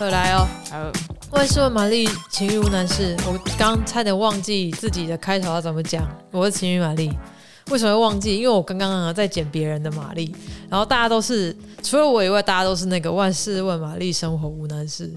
回来哦，好，万事问玛丽，情欲无难事。我刚差点忘记自己的开头要怎么讲。我是情欲玛丽，为什么会忘记？因为我刚刚在剪别人的玛丽，然后大家都是除了我以外，大家都是那个万事问玛丽，生活无难事。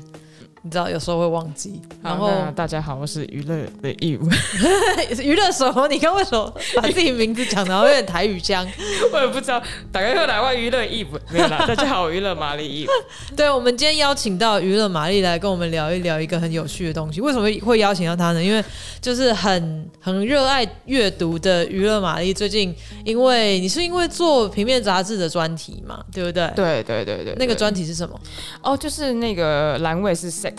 你知道有时候会忘记，然后大家好，我是娱乐的义务，娱乐什么？你看为什么把自己名字讲的好像有点台语腔？我也不知道。打开后来外娱乐义务没有啦。大家好，娱乐玛丽义务。对，我们今天邀请到娱乐玛丽来跟我们聊一聊一个很有趣的东西。为什么会邀请到她呢？因为就是很很热爱阅读的娱乐玛丽，最近因为你是因为做平面杂志的专题嘛，对不对？对对对对，对。那个专题是什么？哦，就是那个栏位是 sex。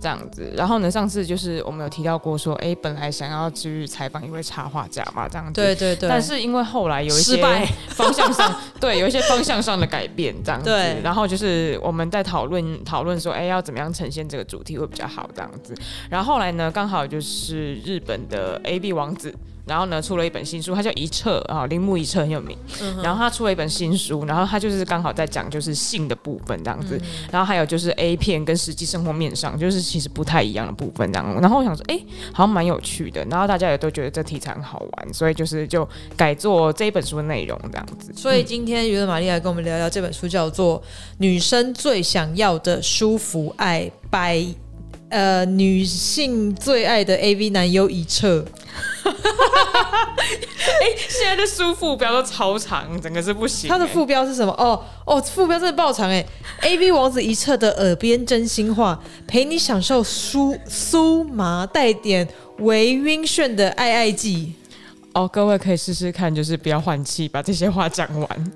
这样子，然后呢？上次就是我们有提到过说，哎，本来想要去采访一位插画家嘛，这样子。对对对。但是因为后来有一些方向上，对，有一些方向上的改变，这样子。对。然后就是我们在讨论讨论说，哎，要怎么样呈现这个主题会比较好，这样子。然后后来呢，刚好就是日本的 A B 王子。然后呢，出了一本新书，他叫一彻啊，铃木一彻很有名。嗯、然后他出了一本新书，然后他就是刚好在讲就是性的部分这样子，嗯、然后还有就是 A 片跟实际生活面上就是其实不太一样的部分这样。然后我想说，哎，好像蛮有趣的。然后大家也都觉得这题材很好玩，所以就是就改做这一本书的内容这样子。所以今天娱乐玛丽来跟我们聊聊这本书，叫做《女生最想要的舒服爱》by 呃女性最爱的 AV 男优一彻。哈哈哈哈哈！哎，现在的书副标都超长，整个是不行。它的副标是什么？哦哦，副标真的爆长哎！AV 王子一彻的耳边真心话，陪你享受酥酥麻带点微晕眩的爱爱剂。哦，各位可以试试看，就是不要换气，把这些话讲完。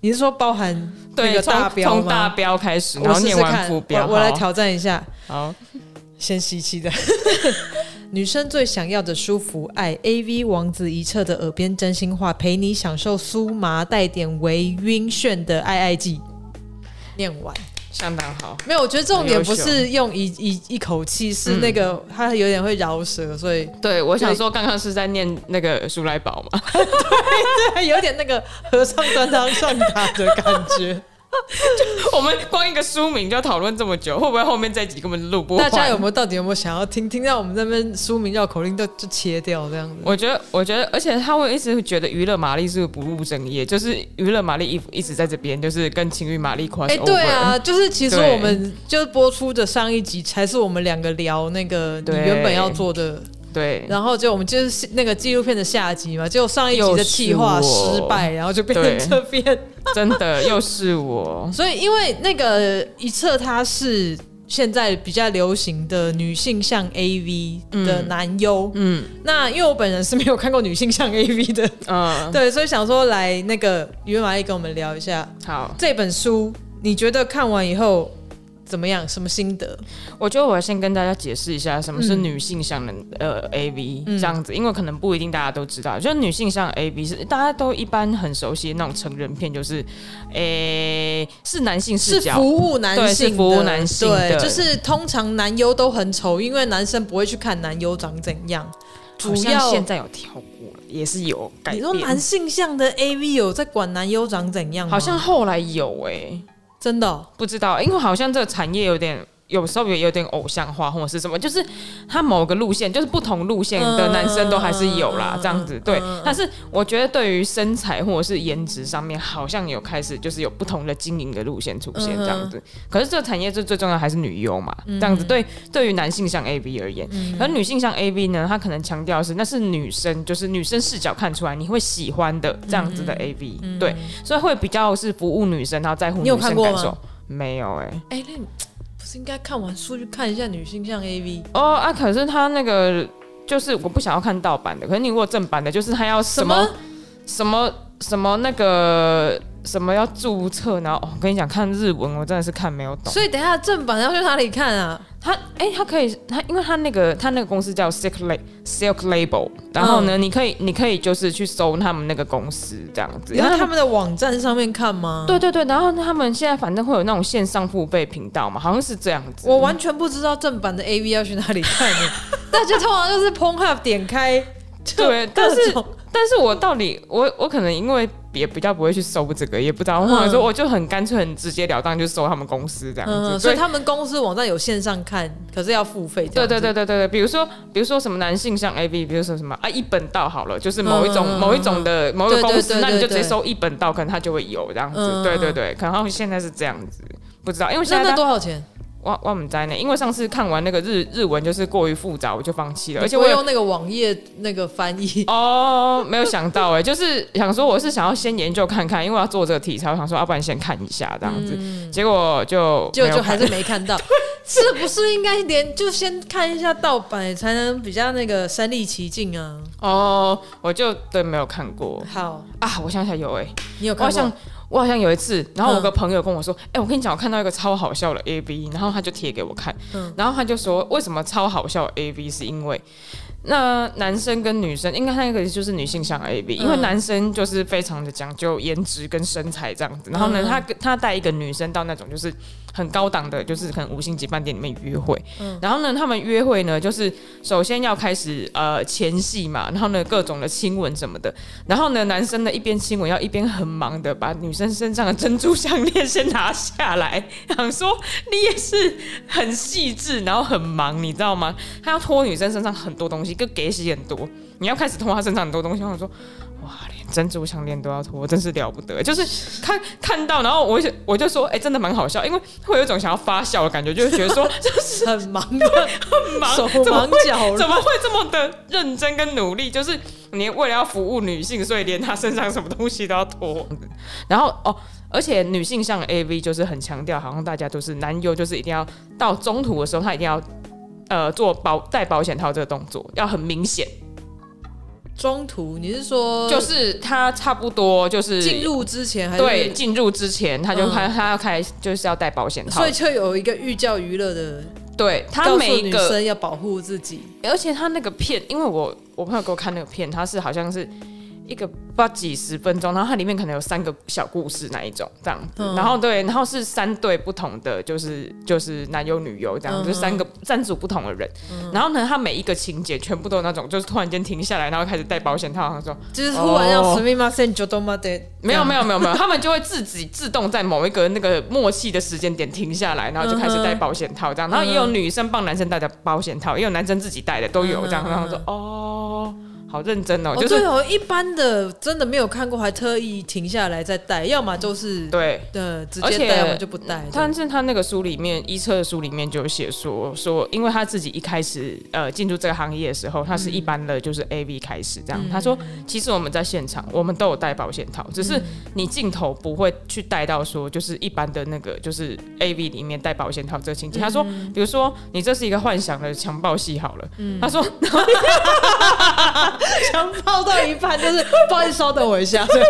你是说包含对个大标吗？从大标开始，然后念完副标。我，我来挑战一下。好，先吸气的。女生最想要的舒服爱，AV 王子一侧的耳边真心话，陪你享受酥麻带点微晕眩的爱爱剂。念完，相当好。没有，我觉得重点不是用一一一口气，是那个它有点会饶舌，所以对我想说，刚刚是在念那个舒来宝嘛？对对，有点那个和尚端汤上塔的感觉。就 我们光一个书名就要讨论这么久，会不会后面这集根本录不 完？大家有没有到底有没有想要听？听到我们这边书名叫口令，就就切掉这样子。我觉得，我觉得，而且他会一直觉得娱乐玛丽是不务正业，就是娱乐玛丽一一直在这边，就是跟情侣玛丽跨。哎，对啊，就是其实我们就播出的上一集才是我们两个聊那个你原本要做的。对，然后就我们就是那个纪录片的下集嘛，结果上一集的计划失败，然后就变成这边，真的又是我。所以因为那个一侧他是现在比较流行的女性向 AV 的男优，嗯，嗯，那因为我本人是没有看过女性向 AV 的，嗯，对，所以想说来那个娱乐玛丽跟我们聊一下，好，这本书你觉得看完以后？怎么样？什么心得？我觉得我要先跟大家解释一下什么是女性向的、嗯、呃 AV 这样子，因为可能不一定大家都知道，就是女性向 AV 是大家都一般很熟悉的那种成人片，就是诶、欸、是男性视角，是服务男性，是服务男性的，对，就是通常男优都很丑，因为男生不会去看男优长怎样。主要现在有跳过，也是有改变。你说男性向的 AV 有在管男优长怎样？好像后来有哎、欸。真的、不知道，因为好像这个产业有点，有时候也有点偶像化，或者是什么，就是他某个路线，就是不同路线的男生都还是有啦，嗯、这样子对。嗯、但是我觉得对于身材或者是颜值上面，好像有开始就是有不同的经营的路线出现这样子。嗯、可是这个产业最最重要还是女优嘛，嗯、这样子对。对于男性像 AV 而言，嗯、而女性像 AV 呢，他可能强调是那是女生，就是女生视角看出来你会喜欢的这样子的 AV，、嗯、对，所以会比较是服务女生，然后在乎女生感受。没有哎、欸，哎、欸，那不是应该看完书去看一下女性向 AV 哦啊！可是他那个就是我不想要看盗版的，可是你如果正版的，就是他要什么什么什么，什么那个。什么要注册？然后、哦、我跟你讲，看日文我真的是看没有懂。所以等一下正版要去哪里看啊？他哎、欸，他可以他，因为他那个他那个公司叫 Silk La Silk Label，然后呢，嗯、你可以你可以就是去搜他们那个公司这样子，然后他们的网站上面看吗？对对对，然后他们现在反正会有那种线上付费频道嘛，好像是这样子。我完全不知道正版的 AV 要去哪里看呢？大家通常就是 Pornhub 点开，对，但是但是我到底我我可能因为。也比较不会去搜这个，也不知道。或者说，我就很干脆、很直截了当就搜他们公司这样子。嗯、所以他们公司网站有线上看，可是要付费。对对对对对对，比如说比如说什么男性像 AV，比如说什么啊一本道好了，就是某一种、嗯、某一种的某一个公司，那你就直接搜一本道，可能他就会有这样子。嗯、对对对，可能现在是这样子，不知道，因为现在多少钱？我我们在呢，因为上次看完那个日日文就是过于复杂，我就放弃了。而且我用那个网页那个翻译 哦，没有想到哎，就是想说我是想要先研究看看，因为我要做这个题材，我想说要不然先看一下这样子，嗯、结果就就就还是没看到，是不是应该连就先看一下盗版才能比较那个身临其境啊？哦，我就对没有看过。好啊，我想起来有哎，你有看过？我好像有一次，然后我个朋友跟我说：“哎、嗯欸，我跟你讲，我看到一个超好笑的 AV，然后他就贴给我看，嗯、然后他就说，为什么超好笑 AV 是因为。”那男生跟女生应该那个就是女性向 A B，因为男生就是非常的讲究颜值跟身材这样子。然后呢，他他带一个女生到那种就是很高档的，就是可能五星级饭店里面约会。然后呢，他们约会呢，就是首先要开始呃前戏嘛，然后呢各种的亲吻什么的。然后呢，男生呢一边亲吻要一边很忙的把女生身上的珍珠项链先拿下来，想说你也是很细致，然后很忙，你知道吗？他要脱女生身上很多东西。一个给洗很多，你要开始脱他身上很多东西。我说，哇，连珍珠项链都要脱，真是了不得。就是看看到，然后我就我就说，哎、欸，真的蛮好笑，因为会有一种想要发笑的感觉，就是觉得说，就是很忙的，很忙，手忙脚怎么会这么的认真跟努力？就是你为了要服务女性，所以连她身上什么东西都要脱。然后哦，而且女性向 AV 就是很强调，好像大家都是男优，就是一定要到中途的时候，他一定要。呃，做保戴保险套这个动作要很明显。中途你是说，就是他差不多就是进入之前还是，对，进入之前他就开、嗯、他要开就是要戴保险套，所以就有一个寓教于乐的，对他每一个女生要保护自己，而且他那个片，因为我我朋友给我看那个片，他是好像是。一个不知道几十分钟，然后它里面可能有三个小故事那一种这样子，嗯、然后对，然后是三对不同的，就是就是男优女优这样，嗯、就三个三组不同的人，嗯、然后呢，他每一个情节全部都有那种，就是突然间停下来，然后开始戴保险套，他说就是突然要死命吗？现就都吗？对，没有没有没有没有，他们就会自己自动在某一个那个默契的时间点停下来，然后就开始戴保险套这样，然后也有女生帮男生戴的保险套，也有男生自己戴的都有这样，然后说哦。好认真哦，就是哦一般的真的没有看过，还特意停下来再戴，要么就是对的直接戴，要么就不戴。但是他那个书里面，一车的书里面就有写说说，因为他自己一开始呃进入这个行业的时候，他是一般的就是 AV 开始这样。他说，其实我们在现场，我们都有戴保险套，只是你镜头不会去带到说就是一般的那个就是 AV 里面戴保险套这个情节。他说，比如说你这是一个幻想的强暴戏好了，嗯他说。强暴到一半，就是不好意思，稍等我一下，对，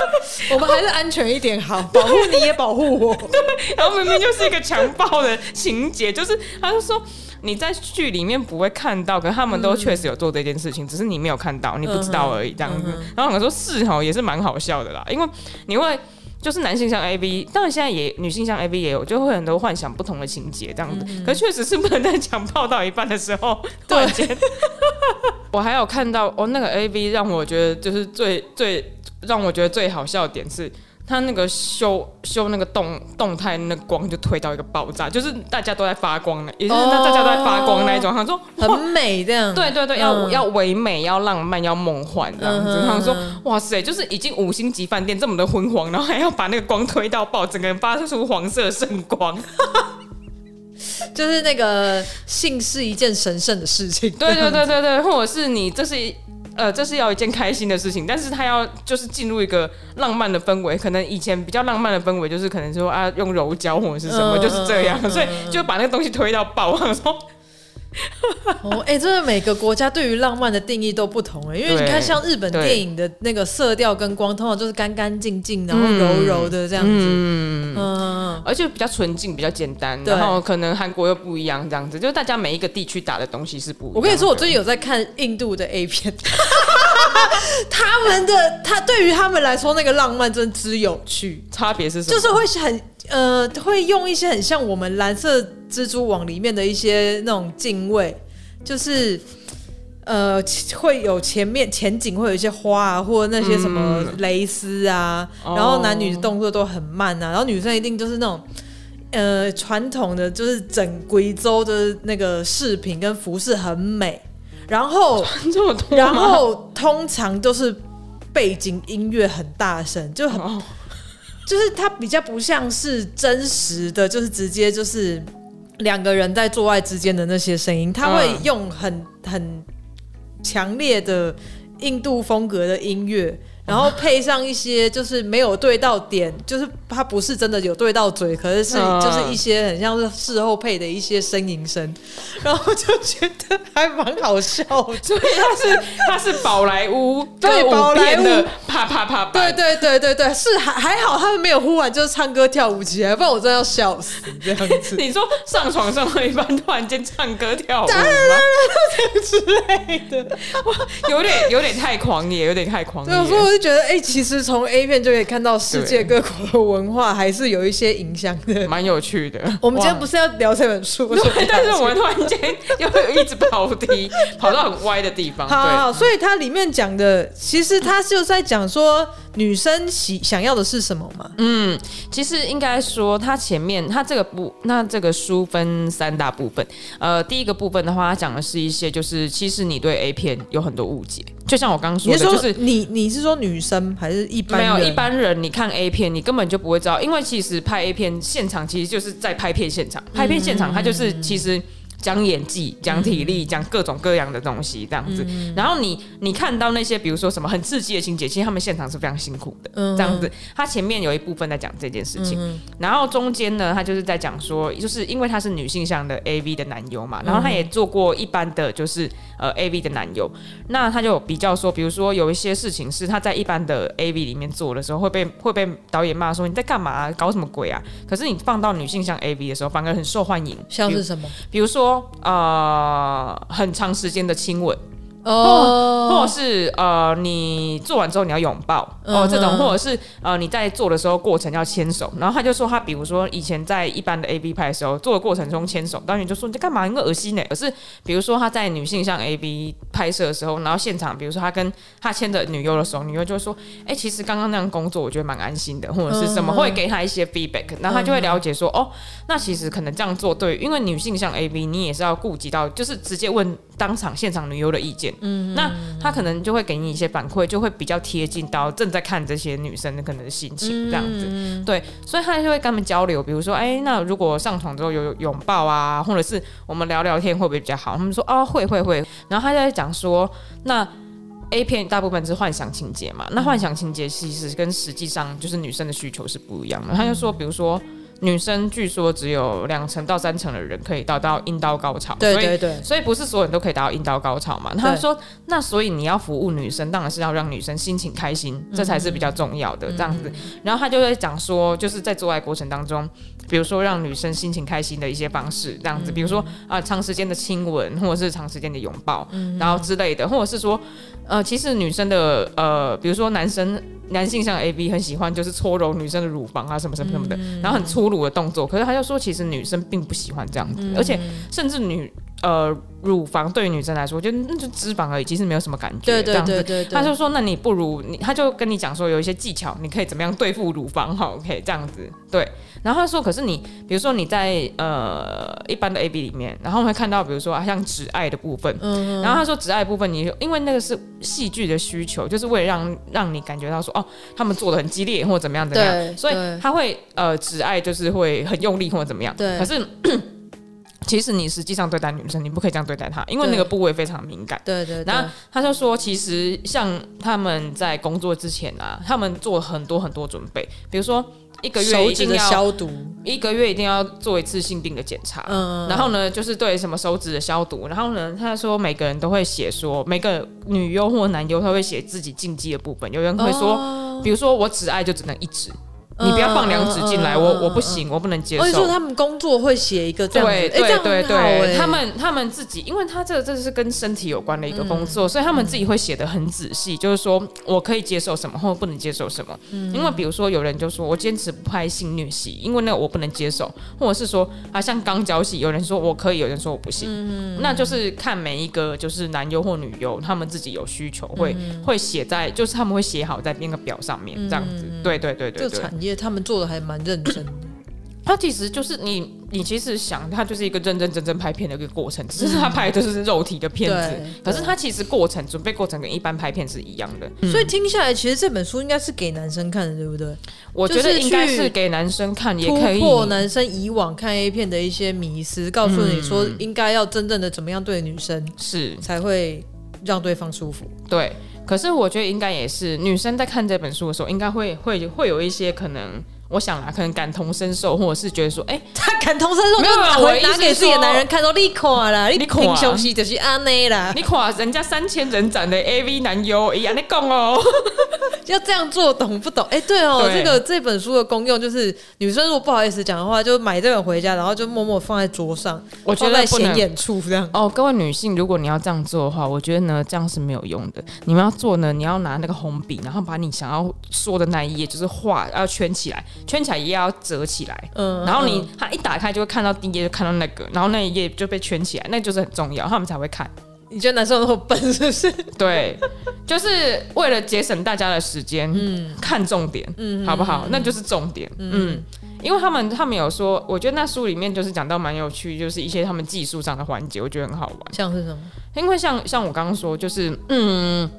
我们还是安全一点好，保护你也保护我。对，然后明明就是一个强暴的情节，就是他就说你在剧里面不会看到，可是他们都确实有做这件事情，只是你没有看到，你不知道而已，这样子。然后我说是哦，也是蛮好笑的啦，因为你会。就是男性像 AV，当然现在也女性像 AV 也有，就会很多幻想不同的情节这样子。嗯、可确实是不能在强暴到一半的时候 突然间。对 我还有看到哦，那个 AV 让我觉得就是最最让我觉得最好笑的点是。他那个修修那个动动态，那个光就推到一个爆炸，就是大家都在发光的，也就是大家都在发光那一种。他说很美这样，对对对，要要唯美，要浪漫，要梦幻这样子。他说哇塞，就是已经五星级饭店这么的昏黄，然后还要把那个光推到爆，整个人发出黄色圣光，就是那个性是一件神圣的事情。对对对对对，或者是你这是。呃，这是要一件开心的事情，但是他要就是进入一个浪漫的氛围，可能以前比较浪漫的氛围就是可能说啊用柔焦或者是什么，嗯、就是这样，嗯、所以就把那个东西推到爆，我说。哦，哎、欸，真的每个国家对于浪漫的定义都不同哎，因为你看像日本电影的那个色调跟光，通常就是干干净净，然后柔柔的这样子，嗯，嗯而且比较纯净，比较简单，对然后可能韩国又不一样，这样子，就是大家每一个地区打的东西是不一样。我跟你说，我最近有在看印度的 A 片，他们的他对于他们来说那个浪漫真之有趣，差别是什么？就是会很。呃，会用一些很像我们蓝色蜘蛛网里面的一些那种敬畏，就是呃，会有前面前景会有一些花啊，或者那些什么蕾丝啊，嗯、然后男女的动作都很慢啊，然后女生一定就是那种呃传统的，就是整贵州的那个饰品跟服饰很美，然后然后通常都是背景音乐很大声，就很、哦、就是它比较不像是真实的，就是直接就是两个人在做爱之间的那些声音，他会用很很。强烈的印度风格的音乐。然后配上一些就是没有对到点，就是他不是真的有对到嘴，可是是就是一些很像是事后配的一些呻吟声，然后就觉得还蛮好笑的。所以他是他是宝莱坞对宝莱坞啪啪啪，对对对对对，是还还好他们没有忽然就是唱歌跳舞起来，不然我真的要笑死这样子。你说上床上会一般突然间唱歌跳舞吗？之类的，哇，有点有点太狂野，有点太狂野。就觉得哎、欸，其实从 A 片就可以看到世界各国的文化还是有一些影响的，蛮有趣的。我们今天不是要聊这本书，但是我们突然间又一直跑题，跑到很歪的地方。好，好，所以它里面讲的，其实它就在讲说女生喜想要的是什么嘛？嗯，其实应该说，它前面它这个部，那这个书分三大部分。呃，第一个部分的话，它讲的是一些就是，其实你对 A 片有很多误解，就像我刚刚说的，就是你你是说女生还是一般人？没有一般人，你看 A 片，你根本就不会知道，因为其实拍 A 片现场其实就是在拍片现场，拍片现场它就是其实。讲演技，讲体力，讲各种各样的东西，这样子。嗯、然后你你看到那些，比如说什么很刺激的情节，其实他们现场是非常辛苦的，嗯、这样子。他前面有一部分在讲这件事情，嗯、然后中间呢，他就是在讲说，就是因为他是女性向的 AV 的男优嘛，然后他也做过一般的就是呃 AV 的男优，那他就比较说，比如说有一些事情是他在一般的 AV 里面做的时候会被会被导演骂说你在干嘛、啊，搞什么鬼啊？可是你放到女性向 AV 的时候，反而很受欢迎。像是什么？比如说。啊，很长时间的亲吻。哦，或者是呃，你做完之后你要拥抱哦，这种，或者是呃，你在做的时候过程要牵手，然后他就说他比如说以前在一般的 AV 拍的时候做的过程中牵手，导演就说你在干嘛？应该恶心呢。可是比如说他在女性向 AV 拍摄的时候，然后现场比如说他跟他牵着女优的时候，女优就会说，哎、欸，其实刚刚那样工作我觉得蛮安心的，或者是什么会给他一些 feedback，然后他就会了解说，哦，那其实可能这样做对，因为女性向 AV 你也是要顾及到，就是直接问当场现场女优的意见，嗯，那。他可能就会给你一些反馈，就会比较贴近到正在看这些女生的可能的心情这样子，嗯、对，所以他就会跟他们交流，比如说，哎，那如果上床之后有拥抱啊，或者是我们聊聊天会不会比较好？他们说，哦，会会会。然后他就在讲说，那 A 片大部分是幻想情节嘛，那幻想情节其实跟实际上就是女生的需求是不一样的。他就说，比如说。女生据说只有两成到三成的人可以达到阴道高潮，对对对，所以所以不是所有人都可以达到阴道高潮嘛。他说，那所以你要服务女生，当然是要让女生心情开心，这才是比较重要的这样子。然后他就会讲说，就是在做爱过程当中，比如说让女生心情开心的一些方式，这样子，比如说啊长时间的亲吻，或者是长时间的拥抱，然后之类的，或者是说。呃，其实女生的呃，比如说男生男性像 A B 很喜欢就是搓揉女生的乳房啊，什么什么什么的，嗯、然后很粗鲁的动作。可是他就说，其实女生并不喜欢这样子，嗯、而且甚至女呃乳房对于女生来说，就那就脂肪而已，其实没有什么感觉。对对对对，他就说，那你不如你，他就跟你讲说有一些技巧，你可以怎么样对付乳房？好，OK，这样子对。然后他说，可是你比如说你在呃一般的 A B 里面，然后会看到比如说像指爱的部分，嗯、然后他说指爱部分，你因为那个是。戏剧的需求就是为了让让你感觉到说哦，他们做的很激烈或者怎么样怎么样，对所以他会呃只爱就是会很用力或者怎么样。对可是其实你实际上对待女生，你不可以这样对待她，因为那个部位非常敏感。对对，对。然后他就说，其实像他们在工作之前啊，他们做很多很多准备，比如说。一个月一定要消毒，一个月一定要做一次性病的检查。嗯，然后呢，就是对什么手指的消毒。然后呢，他说每个人都会写说，每个女优或男优他会写自己禁忌的部分。有人会说，比如说我只爱就只能一指，你不要放两指进来，我我不行，我不能接受。所以说他们工作会写一个这样子，对对对对，他们他们自己，因为他这个这是跟身体有关的一个工作，所以他们自己会写的很仔细，就是说我可以接受什么，或不能接受什么。因为比如说有人就说我坚持不拍性虐戏，因为那个我不能接受，或者是说啊像肛交戏，有人说我可以，有人说我不行，那就是看每一个就是男优或女优，他们自己有需求会会写在，就是他们会写好在那个表上面这样子。对对对对，这产业他们做的还。蛮认真的，他其实就是你，你其实想，他就是一个认认真真拍片的一个过程，只是他拍的就是肉体的片子，可是他其实过程准备过程跟一般拍片是一样的。所以听下来，其实这本书应该是给男生看的，对不对？我觉得应该是给男生看，也可以突破男生以往看 A 片的一些迷思，告诉你说应该要真正的怎么样对女生是才会让对方舒服。对，可是我觉得应该也是女生在看这本书的时候，应该会会会有一些可能。我想啊，可能感同身受，或者是觉得说，哎、欸，他感同身受，没有把我拿给自己的男人看，说你垮了，你平胸西就是安内啦，你垮人家三千人斩的 AV 男优，哎呀，你讲哦，要这样做，懂不懂？哎、欸，对哦，对这个这本书的功用就是，女生如果不好意思讲的话，就买这本回家，然后就默默放在桌上，我觉得在显眼处这样。哦，各位女性，如果你要这样做的话，我觉得呢，这样是没有用的。你们要做呢，你要拿那个红笔，然后把你想要说的那一页，就是画要圈起来。圈起来也要折起来，嗯，然后你它一打开就会看到第一页，就看到那个，然后那一页就被圈起来，那就是很重要，他们才会看。你觉得男生那么笨 是不是？对，就是为了节省大家的时间，嗯，看重点，嗯，好不好？那就是重点，嗯，因为他们他们有说，我觉得那书里面就是讲到蛮有趣，就是一些他们技术上的环节，我觉得很好玩。像是什么？因为像像我刚刚说，就是嗯，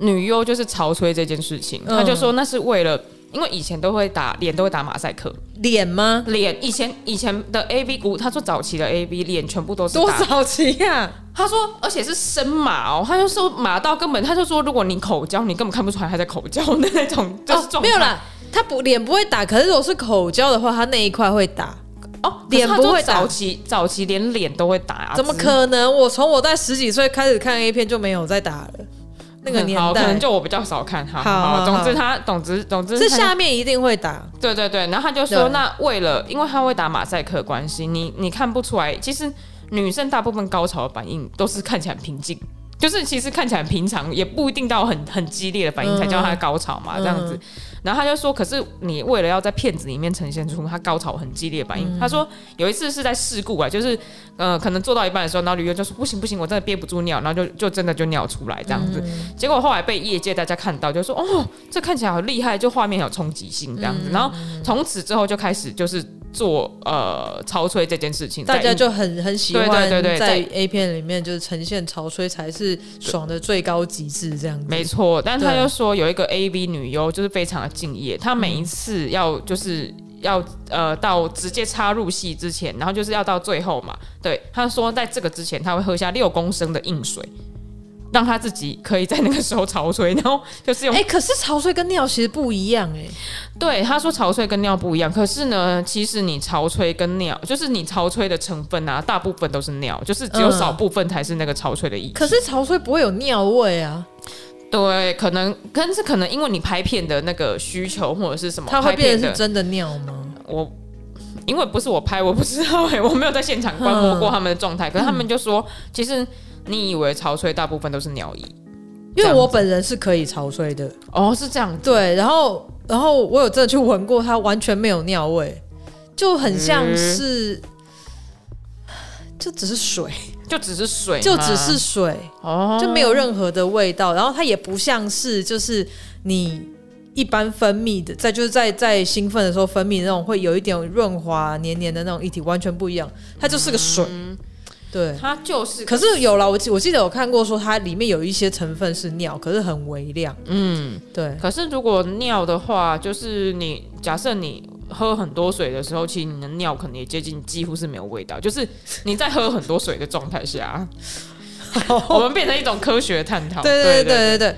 女优就是潮吹这件事情，他就说那是为了。因为以前都会打脸，都会打马赛克。脸吗？脸。以前以前的 A V 股，他说早期的 A V 脸全部都是多早期呀、啊？他说，而且是深马哦。他就说马到根本，他就说，如果你口交，你根本看不出来他在口交的那种，就是、哦、没有啦。他不脸不会打，可是如果是口交的话，他那一块会打。哦，脸不会打。早期早期连脸都会打啊？怎么可能？我从我在十几岁开始看 A 片就没有再打了。那个年代，可能就我比较少看哈。好，好，总之他，总之，总之，是下面一定会打。对对对，然后他就说，那为了，因为他会打马赛克关系，你你看不出来。其实女生大部分高潮的反应都是看起来很平静，就是其实看起来很平常，也不一定到很很激烈的反应才叫他高潮嘛，嗯、这样子。然后他就说，可是你为了要在片子里面呈现出他高潮很激烈的反应，嗯、他说有一次是在事故啊，就是呃可能做到一半的时候，然后女优就说不行不行，我真的憋不住尿，然后就就真的就尿出来这样子。嗯、结果后来被业界大家看到，就说哦，这看起来好厉害，就画面有冲击性这样子。嗯、然后从此之后就开始就是。做呃潮吹这件事情，大家就很很喜欢。对对对，在 A 片里面就是呈现潮吹才是爽的最高极致这样子。没错，但他又说有一个 AV 女优就是非常的敬业，她每一次要就是要呃到直接插入戏之前，然后就是要到最后嘛。对，他说在这个之前他会喝下六公升的硬水。让他自己可以在那个时候潮吹，然后就是用。哎、欸，可是潮吹跟尿其实不一样哎、欸。对，他说潮吹跟尿不一样，可是呢，其实你潮吹跟尿，就是你潮吹的成分啊，大部分都是尿，就是只有少部分才是那个潮吹的意思。可是潮吹不会有尿味啊。对，可能，但是可能因为你拍片的那个需求或者是什么，它会变成是真的尿吗？我因为不是我拍，我不知道哎、欸，我没有在现场观摩过他们的状态，嗯、可是他们就说其实。你以为潮吹大部分都是尿液？因为我本人是可以潮吹的哦，是这样。对，然后然后我有真的去闻过，它完全没有尿味，就很像是，嗯、就只是水，就只是水，就只是水哦，就没有任何的味道。然后它也不像是就是你一般分泌的，在就是在在兴奋的时候分泌的那种会有一点润滑黏黏的那种液体，完全不一样，它就是个水。嗯对，它就是。可是有了，我记我记得有看过说它里面有一些成分是尿，可是很微量。嗯，对。可是如果尿的话，就是你假设你喝很多水的时候，其实你的尿可能也接近几乎是没有味道。就是你在喝很多水的状态下，我们变成一种科学探讨。对对对对对。